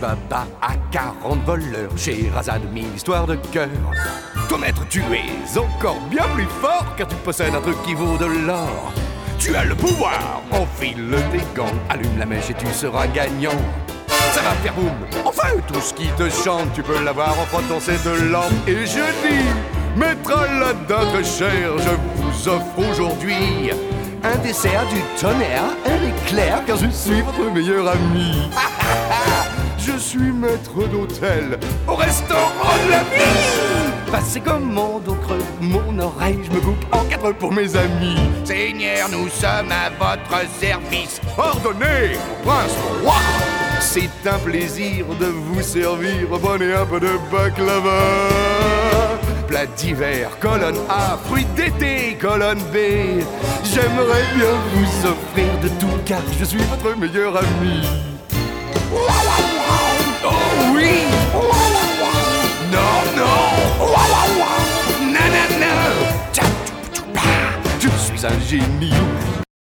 Baba à 40 voleurs. J'ai Razad mille histoires de cœur. Toi maître, tu es encore bien plus fort car tu possèdes un truc qui vaut de l'or. Tu as le pouvoir, enfile tes gants, allume la mèche et tu seras gagnant. Ça va faire boum, enfin tout ce qui te chante, tu peux l'avoir en frottant cette lampe. Et je dis, maître Aladdin très cher, je vous offre aujourd'hui un dessert du tonnerre, un éclair, car je suis votre meilleur ami. suis maître d'hôtel au restaurant de la vie. Passez commande au creux, mon oreille, je me coupe en quatre pour mes amis. Seigneur, nous sommes à votre service. Ordonnez, prince roi. C'est un plaisir de vous servir. Prenez un peu de baklava. Plat d'hiver, colonne A, fruits d'été, colonne B. J'aimerais bien vous offrir de tout car je suis votre meilleur ami. apesar de mil